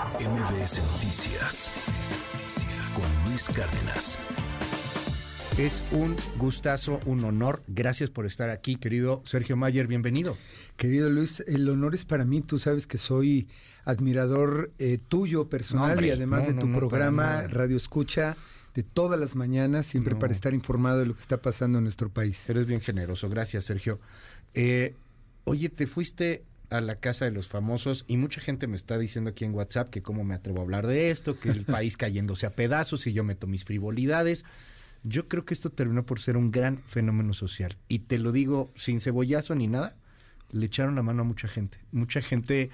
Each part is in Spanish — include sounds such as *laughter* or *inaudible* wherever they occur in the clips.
MBS Noticias con Luis Cárdenas. Es un gustazo, un honor. Gracias por estar aquí, querido Sergio Mayer. Bienvenido. Querido Luis, el honor es para mí. Tú sabes que soy admirador eh, tuyo personal y además de tu programa Radio Escucha de todas las mañanas, siempre para estar informado de lo que está pasando en nuestro país. Eres bien generoso. Gracias, Sergio. Eh, oye, te fuiste a la casa de los famosos y mucha gente me está diciendo aquí en WhatsApp que cómo me atrevo a hablar de esto, que el *laughs* país cayéndose a pedazos y yo meto mis frivolidades. Yo creo que esto terminó por ser un gran fenómeno social y te lo digo sin cebollazo ni nada, le echaron la mano a mucha gente. Mucha gente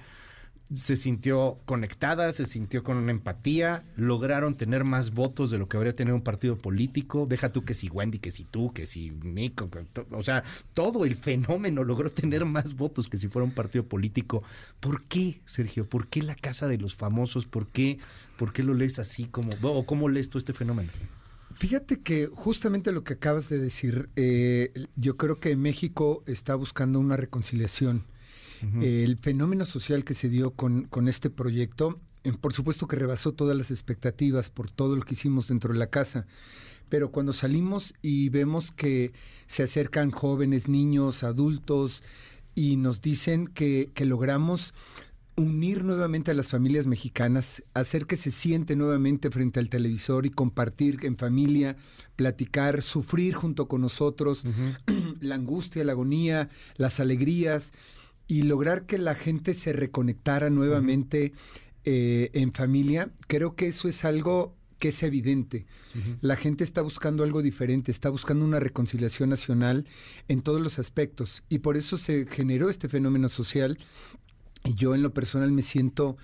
se sintió conectada, se sintió con una empatía, lograron tener más votos de lo que habría tenido un partido político. Deja tú que si Wendy, que si tú, que si Nico, o sea, todo el fenómeno logró tener más votos que si fuera un partido político. ¿Por qué, Sergio? ¿Por qué la casa de los famosos? ¿Por qué, por qué lo lees así como, o cómo lees tú este fenómeno? Fíjate que justamente lo que acabas de decir, eh, yo creo que México está buscando una reconciliación el fenómeno social que se dio con, con este proyecto, eh, por supuesto que rebasó todas las expectativas por todo lo que hicimos dentro de la casa. Pero cuando salimos y vemos que se acercan jóvenes, niños, adultos, y nos dicen que, que logramos unir nuevamente a las familias mexicanas, hacer que se siente nuevamente frente al televisor y compartir en familia, platicar, sufrir junto con nosotros, *clears throat* la angustia, la agonía, las alegrías y lograr que la gente se reconectara nuevamente eh, en familia, creo que eso es algo que es evidente. La gente está buscando algo diferente, está buscando una reconciliación nacional en todos los aspectos y por eso se generó este fenómeno social y yo en lo personal me siento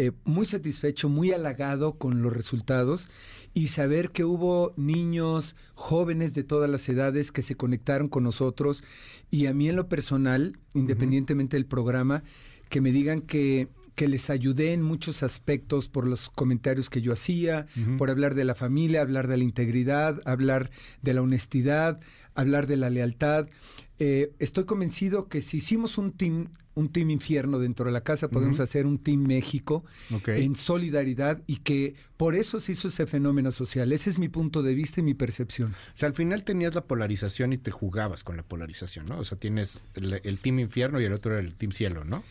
eh, muy satisfecho, muy halagado con los resultados y saber que hubo niños, jóvenes de todas las edades que se conectaron con nosotros y a mí en lo personal, independientemente del programa, que me digan que que les ayudé en muchos aspectos por los comentarios que yo hacía, por hablar de la familia, hablar de la integridad, hablar de la honestidad, hablar de la lealtad. Eh, estoy convencido que si hicimos un team, un team infierno dentro de la casa, podemos hacer un team México en solidaridad y que por eso se hizo ese fenómeno social. Ese es mi punto de vista y mi percepción. O sea, al final tenías la polarización y te jugabas con la polarización, ¿no? O sea, tienes el team infierno y el otro el team cielo, ¿no?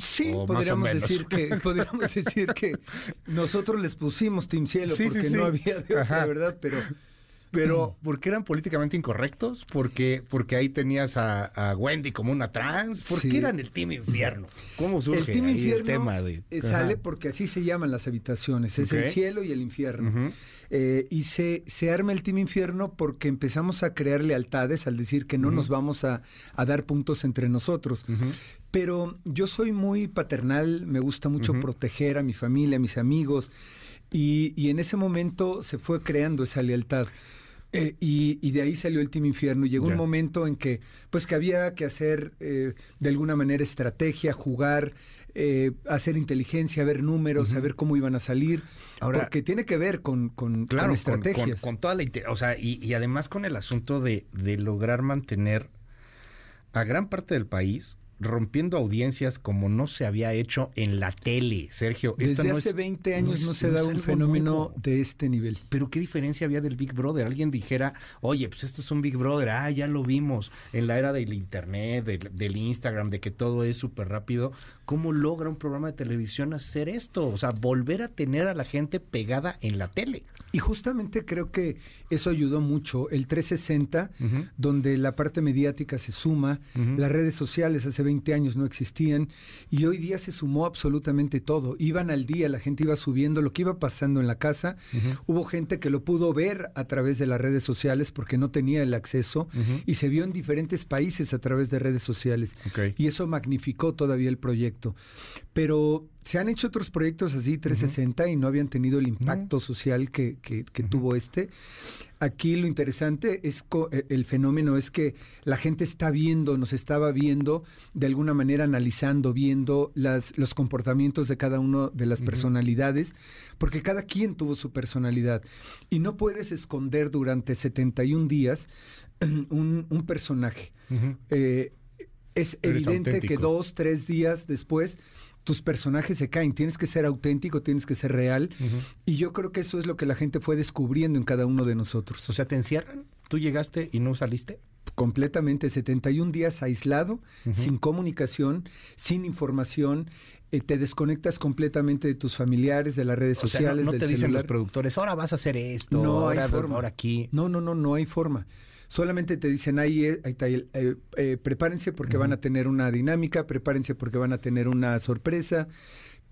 Sí, podríamos decir que *laughs* podríamos decir que nosotros les pusimos Team Cielo porque no había de otra, ¿verdad? Pero pero ¿por qué eran políticamente incorrectos? Porque porque ahí tenías a, Wendy como una trans. ¿Por qué eran el Team Infierno? ¿Cómo surge el, el tema de eh, sale porque así se llaman las habitaciones, es el cielo y el infierno. Eh, y se, se arma el Team Infierno porque empezamos a crear lealtades al decir que no nos vamos a, dar puntos entre nosotros. Pero yo soy muy paternal, me gusta mucho proteger a mi familia, a mis amigos, y, y en ese momento se fue creando esa lealtad. Eh, y, de ahí salió el Team Infierno. Llegó un momento en que, pues, que había que hacer eh, de alguna manera estrategia, jugar, eh, hacer inteligencia, ver números, saber cómo iban a salir. Ahora, porque tiene que ver con, con, claro, estrategias. Con, toda la. O sea, y, y, además con el asunto de, de lograr mantener a gran parte del país rompiendo audiencias como no se había hecho en la tele, Sergio. Desde hace 20 años no, se da un fenómeno de este nivel. Pero ¿qué diferencia había del Big Brother? Alguien dijera, oye, pues esto es un Big Brother, ah, ya lo vimos en la era del Internet, del, Instagram, de que todo es súper rápido. ¿Cómo logra un programa de televisión hacer esto? O sea, volver a tener a la gente pegada en la tele. Y justamente creo que eso ayudó mucho. El 360, donde la parte mediática se suma, las redes sociales hace 20 años no existían y hoy día se sumó absolutamente todo. Iban al día, la gente iba subiendo lo que iba pasando en la casa. Hubo gente que lo pudo ver a través de las redes sociales porque no tenía el acceso y se vio en diferentes países a través de redes sociales. Y eso magnificó todavía el proyecto. Pero se han hecho otros proyectos así 360 y no habían tenido el impacto social que, que, tuvo este. Aquí lo interesante es e, el fenómeno es que la gente está viendo, nos estaba viendo, de alguna manera analizando, viendo las, los comportamientos de cada uno de las personalidades, porque cada quien tuvo su personalidad. Y no puedes esconder durante 71 días *clears throat* un, un personaje. Eh, es evidente que dos, tres días después tus personajes se caen. Tienes que ser auténtico, tienes que ser real. Y yo creo que eso es lo que la gente fue descubriendo en cada uno de nosotros. O sea, ¿te encierran? ¿Tú llegaste y no saliste? Completamente, 71 días aislado, sin comunicación, sin información, eh, te desconectas completamente de tus familiares, de las redes O sea, sociales. no, no del te dicen celular. los productores, ahora vas a hacer esto, No ahora, hay forma. ahora aquí. No, no, no, no hay forma. Solamente te dicen ahí, eh, ahí está, eh, eh, prepárense porque van a tener una dinámica, prepárense porque van a tener una sorpresa,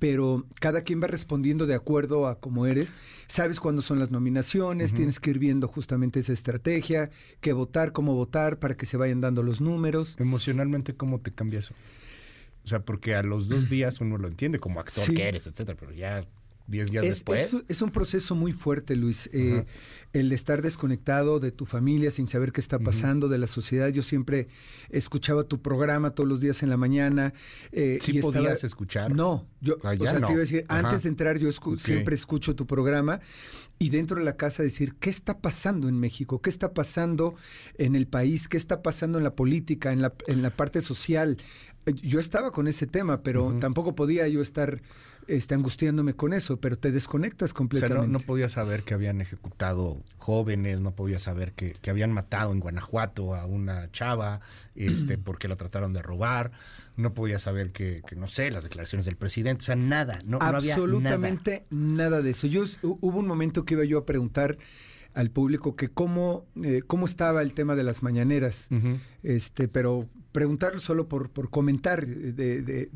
pero cada quien va respondiendo de acuerdo a cómo eres. Sabes cuándo son las nominaciones, tienes que ir viendo justamente esa estrategia, qué votar, cómo votar, para que se vayan dando los números. Emocionalmente, ¿cómo te cambia eso? O sea, porque a los dos días uno lo entiende como actor Sí. que eres, etcétera, pero ya diez días Es, después. es- es un proceso muy fuerte, Luis. Eh, el estar desconectado de tu familia sin saber qué está pasando, de la sociedad. Yo siempre escuchaba tu programa todos los días en la mañana. eh, ¿Sí y estaba- podías escuchar? No, yo, Ah, o sea, no. te iba a decir, Ajá. antes de entrar yo escu- siempre escucho tu programa y dentro de la casa decir, ¿qué está pasando en México? ¿Qué está pasando en el país? ¿Qué está pasando en la política, en la, en la parte social? Eh, Yo estaba con ese tema, pero tampoco podía yo estar este, angustiándome con eso, pero te desconectas O sea, completamente. no, no podía saber que habían ejecutado jóvenes, no podía saber que, que habían matado en Guanajuato a una chava este, *clears throat* porque la trataron de robar, no podía saber que, que, no sé, las declaraciones del presidente, o sea, nada, no, no había nada. Absolutamente nada. de eso. Yo hubo un momento que iba yo a preguntar al público que cómo, eh, cómo estaba el tema de las mañaneras, este, pero preguntarlo solo por, por comentar. eh, De, de-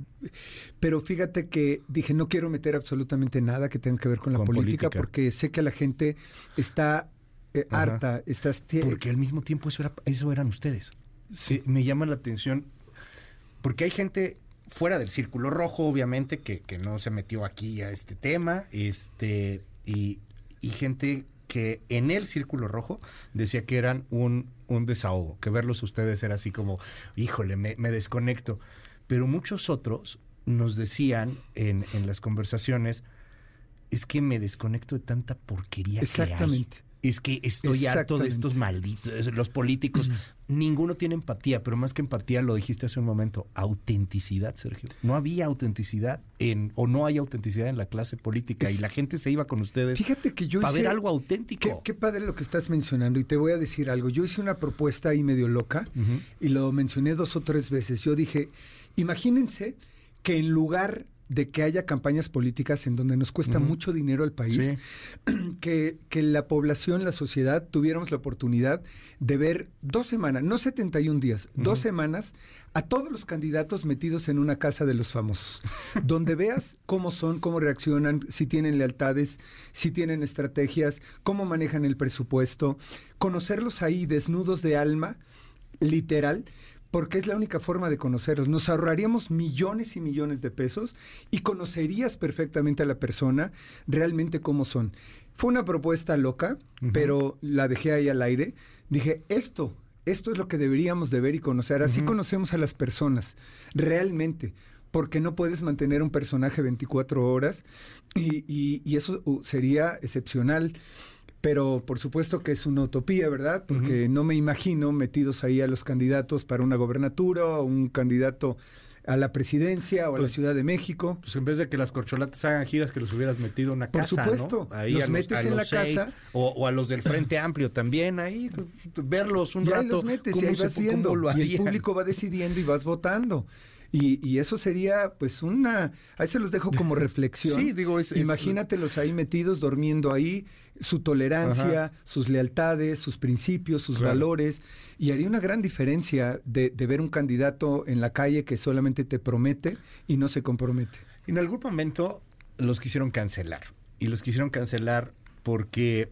pero fíjate que dije, no quiero meter absolutamente nada que tenga que ver con la Con política, política. porque sé que la gente está eh, harta, estás tie- Porque al mismo tiempo eso, era, eso eran ustedes. Sí, me llama la atención porque hay gente fuera del círculo rojo, obviamente, que, que no se metió aquí a este tema, este, y, y gente que en el círculo rojo decía que eran un, un desahogo, que verlos ustedes era así como, híjole, me, me desconecto. Pero muchos otros nos decían en, en las conversaciones, es que me desconecto de tanta porquería que hay. Es que estoy harto de estos malditos, los políticos. Ninguno tiene empatía, pero más que empatía, lo dijiste hace un momento, autenticidad, Sergio. No había autenticidad en, o no hay autenticidad en la clase política Es- y la gente se iba con ustedes Fíjate que yo para hice- ver algo auténtico. qué padre lo que estás mencionando y te voy a decir algo. Yo hice una propuesta ahí medio loca y lo mencioné dos o tres veces. Yo dije, imagínense que en lugar de que haya campañas políticas en donde nos cuesta mucho dinero al país, Sí. *clears throat* que, que la población, la sociedad, tuviéramos la oportunidad de ver dos semanas, no 71 días, dos semanas, a todos los candidatos metidos en una casa de los famosos, *laughs* donde veas cómo son, cómo reaccionan, si tienen lealtades, si tienen estrategias, cómo manejan el presupuesto, conocerlos ahí desnudos de alma, literal, porque es la única forma de conocerlos. Nos ahorraríamos millones y millones de pesos y conocerías perfectamente a la persona realmente cómo son. Fue una propuesta loca, pero la dejé ahí al aire. Dije, esto, esto es lo que deberíamos de ver y conocer. Así conocemos a las personas, realmente. Porque no puedes mantener un personaje 24 horas y, y- y eso uh, sería excepcional. Pero por supuesto que es una utopía, ¿verdad? Porque no me imagino metidos ahí a los candidatos para una gobernatura o un candidato a la presidencia o a la Pues, Ciudad de México. Pues en vez de que las corcholatas hagan giras, que los hubieras metido en una Por casa, supuesto. ¿no? Ahí Los metes a en la seis, casa. O, o a los del Frente Amplio también, ahí, pues, verlos un y ahí rato. los metes y ahí vas viendo. y el público va decidiendo y vas votando. Y, y eso sería, pues, una... Ahí se los dejo como reflexión. Sí, digo, es- es- Imagínatelos ahí metidos, durmiendo ahí, su tolerancia, sus lealtades, sus principios, sus Claro. valores. Y haría una gran diferencia de, de ver un candidato en la calle que solamente te promete y no se compromete. En algún momento los quisieron cancelar. Y los quisieron cancelar porque,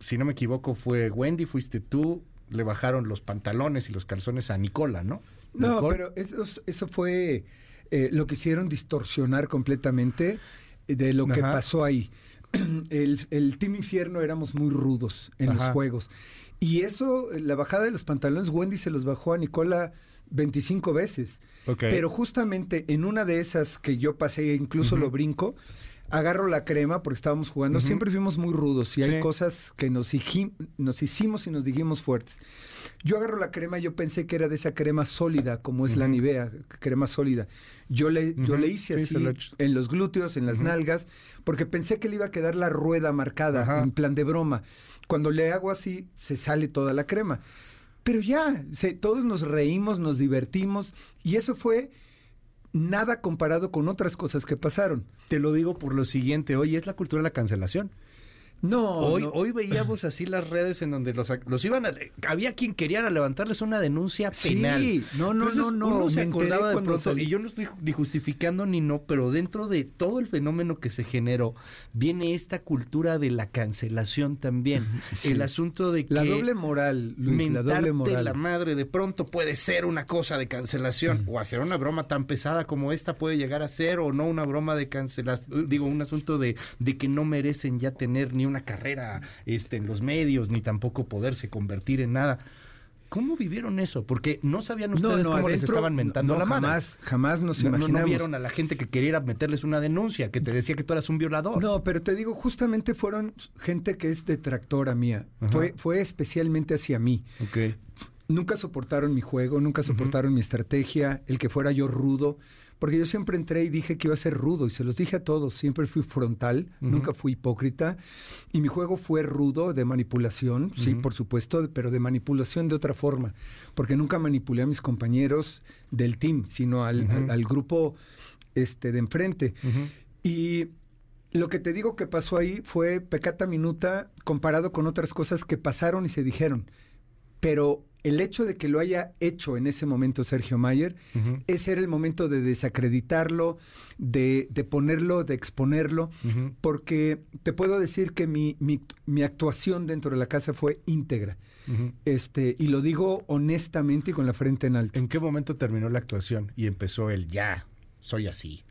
si no me equivoco, fue Wendy, fuiste tú, le bajaron los pantalones y los calzones a Nicola, ¿no? No, Nicole. pero eso, eso fue eh, lo que hicieron distorsionar completamente eh, de lo que pasó ahí. *clears throat* El, el Team Infierno éramos muy rudos en Ajá. los juegos. Y eso, la bajada de los pantalones, Wendy se los bajó a Nicola 25 veces. Ok. Pero justamente en una de esas que yo pasé, incluso lo brinco, agarro la crema porque estábamos jugando. Siempre fuimos muy rudos y Sí. hay cosas que nos, hicimos y nos dijimos fuertes. Yo agarro la crema, yo pensé que era de esa crema sólida, como es la. Nivea, crema sólida. Yo le, yo le hice Sí, así lo en los glúteos, en las nalgas, porque pensé que le iba a quedar la rueda marcada, Ajá. en plan de broma. Cuando le hago así, se sale toda la crema. Pero ya, se- todos nos reímos, nos divertimos y eso fue nada comparado con otras cosas que pasaron. Te lo digo por lo siguiente, hoy es la cultura de la cancelación. No, Hoy, no. hoy veíamos así las redes en donde los, los iban a... Había quien quería levantarles una denuncia Sí, penal. no, no, Entonces, no, no, Uno se me enteré acordaba de pronto, salí. y yo no estoy ni justificando ni no, pero dentro de todo el fenómeno que se generó, viene esta cultura de la cancelación también. Sí. El asunto de que... La doble moral, Luis, la doble moral. la madre de pronto puede ser una cosa de cancelación o hacer una broma tan pesada como esta puede llegar a ser o no una broma de cancelación, digo, un asunto de, de que no merecen ya tener ni una carrera este, en los medios ni tampoco poderse convertir en nada. ¿Cómo vivieron eso? Porque no sabían ustedes cómo les estaban mentando no, la madre. Jamás, jamás nos No, no- no imaginamos. vieron a la gente que quería meterles una denuncia, que te decía que tú eras un violador. No, pero te digo, justamente fueron gente que es detractora mía. Ajá. Fue, fue especialmente hacia mí. Ok. Nunca soportaron mi juego, nunca soportaron mi estrategia, el que fuera yo rudo, porque yo siempre entré y dije que iba a ser rudo y se los dije a todos, siempre fui frontal, nunca fui hipócrita y mi juego fue rudo de manipulación, sí, por supuesto, pero de manipulación de otra forma, porque nunca manipulé a mis compañeros del team, sino al, al- al grupo este, de enfrente. Y lo que te digo que pasó ahí fue pecata minuta comparado con otras cosas que pasaron y se dijeron. Pero el hecho de que lo haya hecho en ese momento Sergio Mayer, Ujú. ese era el momento de desacreditarlo, de, de ponerlo, de exponerlo, porque te puedo decir que mi, mi, mi actuación dentro de la casa fue íntegra. Este, y lo digo honestamente y con la frente en alto. ¿En qué momento terminó la actuación y empezó el ya, soy así?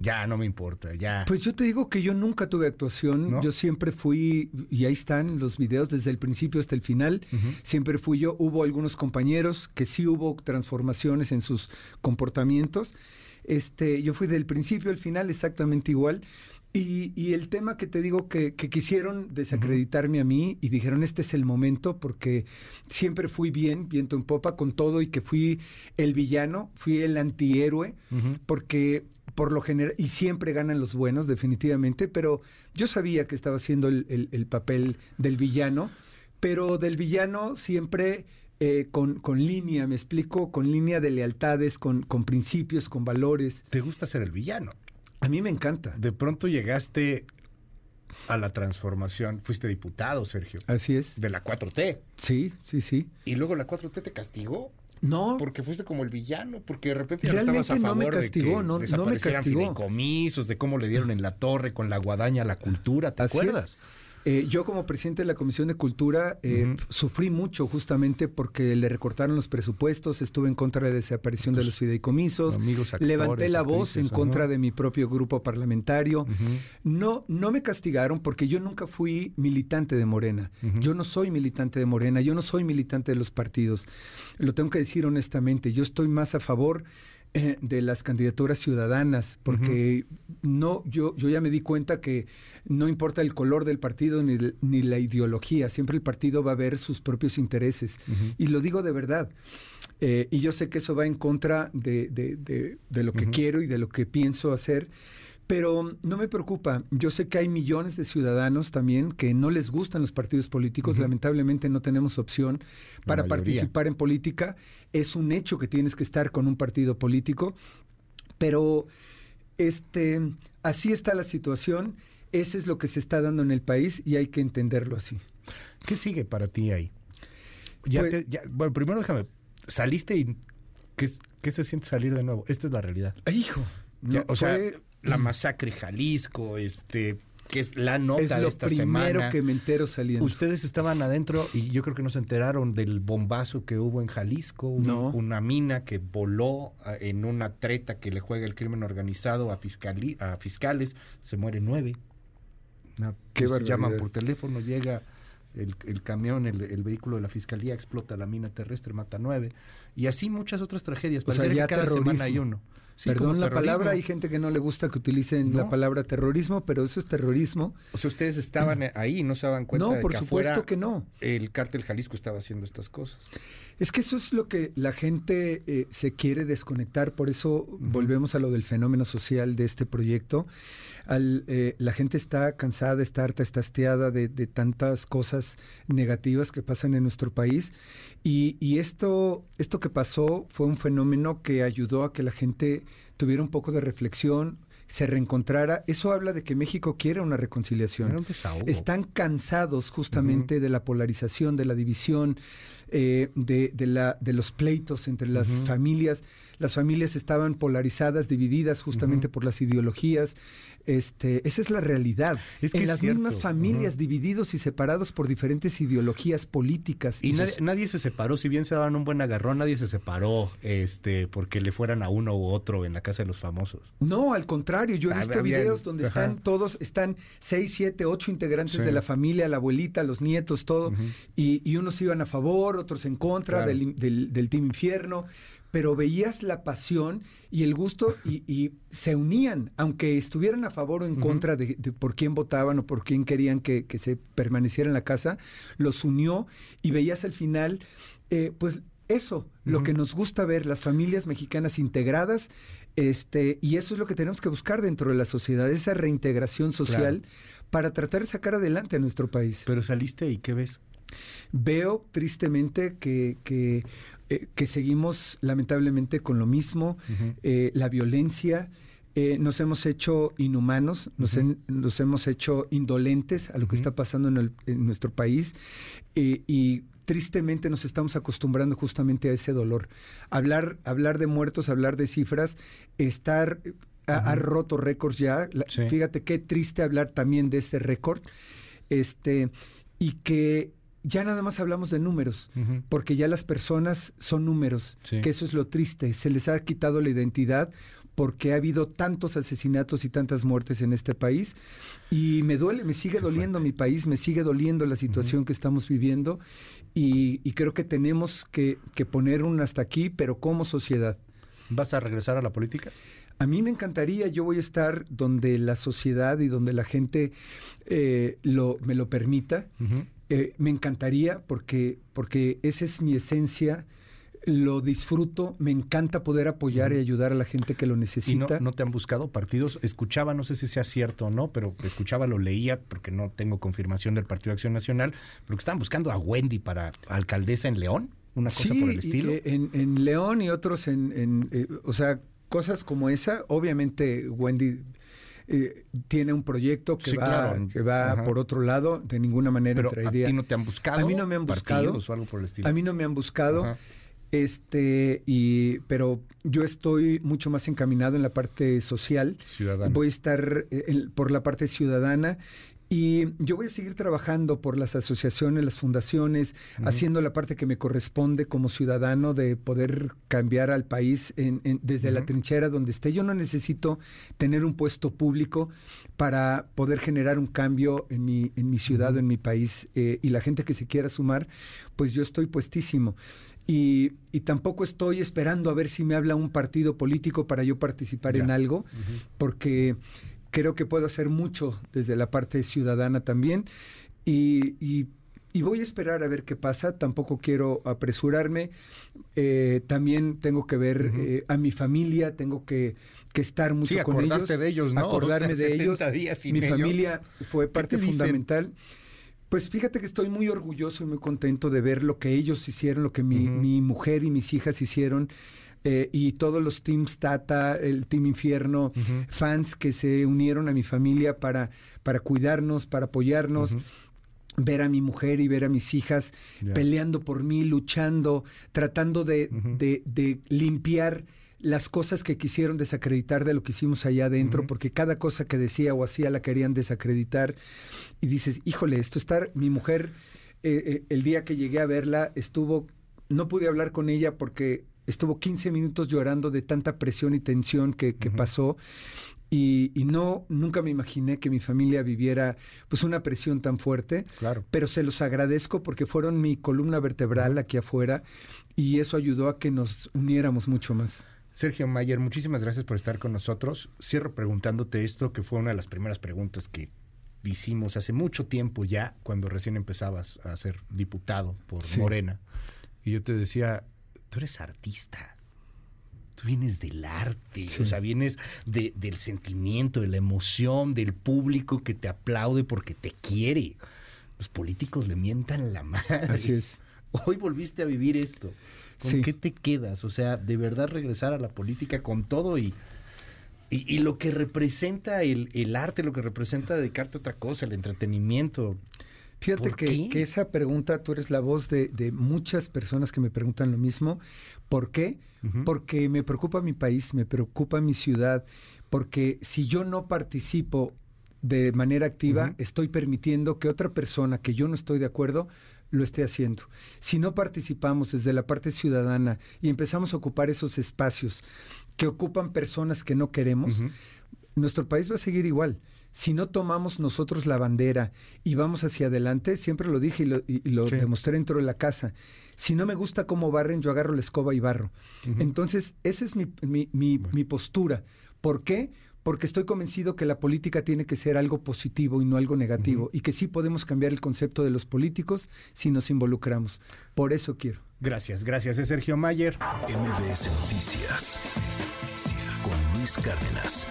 Ya, no me importa, ya. Pues yo te digo que yo nunca tuve actuación, ¿No? yo siempre fui, y ahí están los videos desde el principio hasta el final, siempre fui yo, hubo algunos compañeros que sí hubo transformaciones en sus comportamientos, este, yo fui del principio al final exactamente igual, y, y el tema que te digo que, que quisieron desacreditarme a mí y dijeron este es el momento porque siempre fui bien, viento en popa con todo y que fui el villano, fui el antihéroe, Ujú. porque por lo general, y siempre ganan los buenos, definitivamente, pero yo sabía que estaba haciendo el, el- el papel del villano, pero del villano siempre eh, con, con línea, me explico, con línea de lealtades, con, con principios, con valores. Te gusta ser el villano. A mí me encanta. De pronto llegaste a la transformación, fuiste diputado, Sergio, Así es. de la 4T. Sí, sí, sí. Y luego la 4T te castigó No, porque fuiste como el villano, porque de repente ya no estabas a no me favor castigó, de que no- no me desaparecieran castigó. fideicomisos, de cómo le dieron en la torre con la guadaña a la cultura, ¿te Así acuerdas? es. Eh, yo como presidente de la Comisión de Cultura eh, sufrí mucho justamente porque le recortaron los presupuestos, estuve en contra de la desaparición de los fideicomisos, amigos actores, levanté la voz en contra de mi propio grupo parlamentario. No, no me castigaron porque yo nunca fui militante de Morena. Yo no soy militante de Morena, yo no soy militante de los partidos. Lo tengo que decir honestamente, yo estoy más a favor eh, de las candidaturas ciudadanas, porque no, yo, yo ya me di cuenta que no importa el color del partido ni, ni la ideología, siempre el partido va a ver sus propios intereses. Y lo digo de verdad. Eh, y yo sé que eso va en contra de, de- de- de lo que quiero y de lo que pienso hacer. Pero no me preocupa. Yo sé que hay millones de ciudadanos también que no les gustan los partidos políticos. Lamentablemente no tenemos opción para participar en política. Es un hecho que tienes que estar con un partido político. Pero este, así está la situación. Ese es lo que se está dando en el país y hay que entenderlo así. ¿Qué sigue para ti ahí? Ya Pues- te- ya- bueno, primero déjame, saliste y ¿qué, qué se siente salir de nuevo? Esta es la realidad. Hijo, Ya, o sea, fue- la masacre Jalisco, este, que es la nota es de lo esta primero semana. que me entero saliendo. Ustedes estaban adentro y yo creo que no se enteraron del bombazo que hubo en Jalisco, un- No. una mina que voló ah, en una treta que le juega el crimen organizado a, fiscali- a fiscales, se mueren nueve. Una- Qué pues, llaman por teléfono, llega el, el camión, el, el vehículo de la fiscalía, explota la mina terrestre, mata nueve. Y así muchas otras tragedias. O sea, Pareciera ya que cada semana hay terrorismo. Uno. Perdón la palabra, hay gente que no le gusta que utilicen la palabra terrorismo, pero eso es terrorismo. O sea, ustedes estaban *clears throat* ahí y no se daban cuenta no, de por que supuesto afuera que no. el cártel Jalisco estaba haciendo estas cosas. Es que eso es lo que la gente eh, se quiere desconectar, por eso volvemos a lo del fenómeno social de este proyecto. Al, eh, la gente está cansada, está harta, está hastiada de, de, tantas cosas negativas que pasan en nuestro país. Y, y, esto, esto que pasó fue un fenómeno que ayudó a que la gente tuviera un poco de reflexión, se reencontrara. Eso habla de que México quiere una reconciliación. Un Están cansados justamente uh -huh. de la polarización, de la división, eh, de, de, la, de los pleitos entre las uh -huh. familias. Las familias estaban polarizadas, divididas justamente uh -huh. por las ideologías. Este, esa es la realidad. Es que en las cierto. mismas familias, divididos y separados por diferentes ideologías políticas. Y nadie, se separó, si bien se daban un buen agarrón, nadie se separó este porque le fueran a uno u otro en la casa de los famosos. No, al contrario, yo he Ah, visto videos donde ajá. están todos, están seis, siete, ocho integrantes Sí. de la familia, la abuelita, los nietos, todo, y, y unos iban a favor, otros en contra Claro. del, del, del Team Infierno, pero veías la pasión y el gusto y, y se unían, aunque estuvieran a favor o en contra de, de por quién votaban o por quién querían que, que se permaneciera en la casa, los unió y veías al final, eh, pues eso, lo que nos gusta ver, las familias mexicanas integradas, este, y eso es lo que tenemos que buscar dentro de la sociedad, esa reintegración social para tratar de sacar adelante a nuestro país. Pero saliste y ¿qué ves? Veo tristemente que, que, eh, que seguimos lamentablemente con lo mismo, eh, la violencia. eh, nos hemos hecho inhumanos, nos, Ujú. en- nos hemos hecho indolentes a lo que está pasando en, el- en nuestro país eh, y tristemente nos estamos acostumbrando justamente a ese dolor. Hablar, hablar de muertos, hablar de cifras, estar ha, roto récords ya. La- Sí. Fíjate qué triste hablar también de este récord. Este, y que ya nada más hablamos de números, porque ya las personas son números, Sí. que eso es lo triste, se les ha quitado la identidad porque ha habido tantos asesinatos y tantas muertes en este país y me duele, me sigue Qué doliendo fuerte. mi país, me sigue doliendo la situación que estamos viviendo y, y creo que tenemos que, que poner un hasta aquí, pero como sociedad. ¿Vas a regresar a la política? A mí me encantaría, yo voy a estar donde la sociedad y donde la gente eh, lo, me lo permita. Eh, me encantaría porque, porque esa es mi esencia, lo disfruto, me encanta poder apoyar y ayudar a la gente que lo ¿Y no, necesita. no te han buscado partidos? Escuchaba, no sé si sea cierto o no, pero escuchaba, lo leía, porque no tengo confirmación del Partido de Acción Nacional, pero que estaban buscando a Wendy para alcaldesa en León, una cosa sí, por el y estilo. que en, en León y otros en, en, eh, o sea, cosas como esa, obviamente Wendy eh, tiene un proyecto que Sí, va, claro. que va Ajá. por otro lado, de ninguna manera pero a traería. ti no te han buscado. A mí no me han buscado. partidos o algo por el estilo. A mí no me han buscado. Ajá. Este, y, pero yo estoy mucho más encaminado en la parte social. Voy a estar eh, en- por la parte ciudadana y yo voy a seguir trabajando por las asociaciones, las fundaciones, haciendo la parte que me corresponde como ciudadano de poder cambiar al país en- en- desde la trinchera donde esté. Yo no necesito tener un puesto público para poder generar un cambio en mi, en mi ciudad en mi país eh, y la gente que se quiera sumar, pues yo estoy puestísimo. Y, y tampoco estoy esperando a ver si me habla un partido político para yo participar Ya. en algo, porque creo que puedo hacer mucho desde la parte ciudadana también. Y, y- y voy a esperar a ver qué pasa, tampoco quiero apresurarme. Eh, también tengo que ver eh, a mi familia, tengo que, que estar mucho Sí, con acordarte ellos. de ellos, ¿no? Acordarme O sea, de ellos. 70 días mi ellos. familia fue parte fundamental. Pues fíjate que estoy muy orgulloso y muy contento de ver lo que ellos hicieron, lo que mi, mi mujer y mis hijas hicieron. Eh, y todos los teams Tata, el Team Infierno, fans que se unieron a mi familia para, para cuidarnos, para apoyarnos. Ver a mi mujer y ver a mis hijas peleando por mí, luchando, tratando de, de- de limpiar las cosas que quisieron desacreditar de lo que hicimos allá adentro, porque cada cosa que decía o hacía la querían desacreditar. Y dices, híjole, esto está, mi mujer, eh, eh, el día que llegué a verla, estuvo, no pude hablar con ella porque estuvo 15 minutos llorando de tanta presión y tensión que, pasó. Y, y no, nunca me imaginé que mi familia viviera pues una presión tan fuerte Claro. pero se los agradezco porque fueron mi columna vertebral aquí afuera y eso ayudó a que nos uniéramos mucho más. Sergio Mayer, muchísimas gracias por estar con nosotros. Cierro preguntándote esto, que fue una de las primeras preguntas que hicimos hace mucho tiempo ya, cuando recién empezabas a ser diputado por Morena. Y yo te decía, tú eres artista. Tú vienes del arte, o sea, vienes del sentimiento, de la emoción, del público que te aplaude porque te quiere. Los políticos le mientan la madre. Así es. Hoy volviste a vivir esto. ¿Con qué te quedas? O sea, de verdad regresar a la política con todo y, y, lo que representa el, el, arte, lo que representa dedicarte a otra cosa, el entretenimiento. Fíjate que, que, esa pregunta, tú eres la voz de, de, muchas personas que me preguntan lo mismo. ¿Por qué? Porque me preocupa mi país, me preocupa mi ciudad, porque si yo no participo de manera activa, estoy permitiendo que otra persona que yo no estoy de acuerdo lo esté haciendo. Si no participamos desde la parte ciudadana y empezamos a ocupar esos espacios que ocupan personas que no queremos, nuestro país va a seguir igual. Si no tomamos nosotros la bandera y vamos hacia adelante, siempre lo dije y lo, demostré dentro de la casa, si no me gusta cómo barren, yo agarro la escoba y barro. Entonces, esa es mi, mi, mi postura. ¿Por qué? porque estoy convencido que la política tiene que ser algo positivo y no algo negativo, y que sí podemos cambiar el concepto de los políticos si nos involucramos. Por eso quiero. Gracias, gracias. Es Sergio Mayer. MBS Noticias con Luis Cárdenas.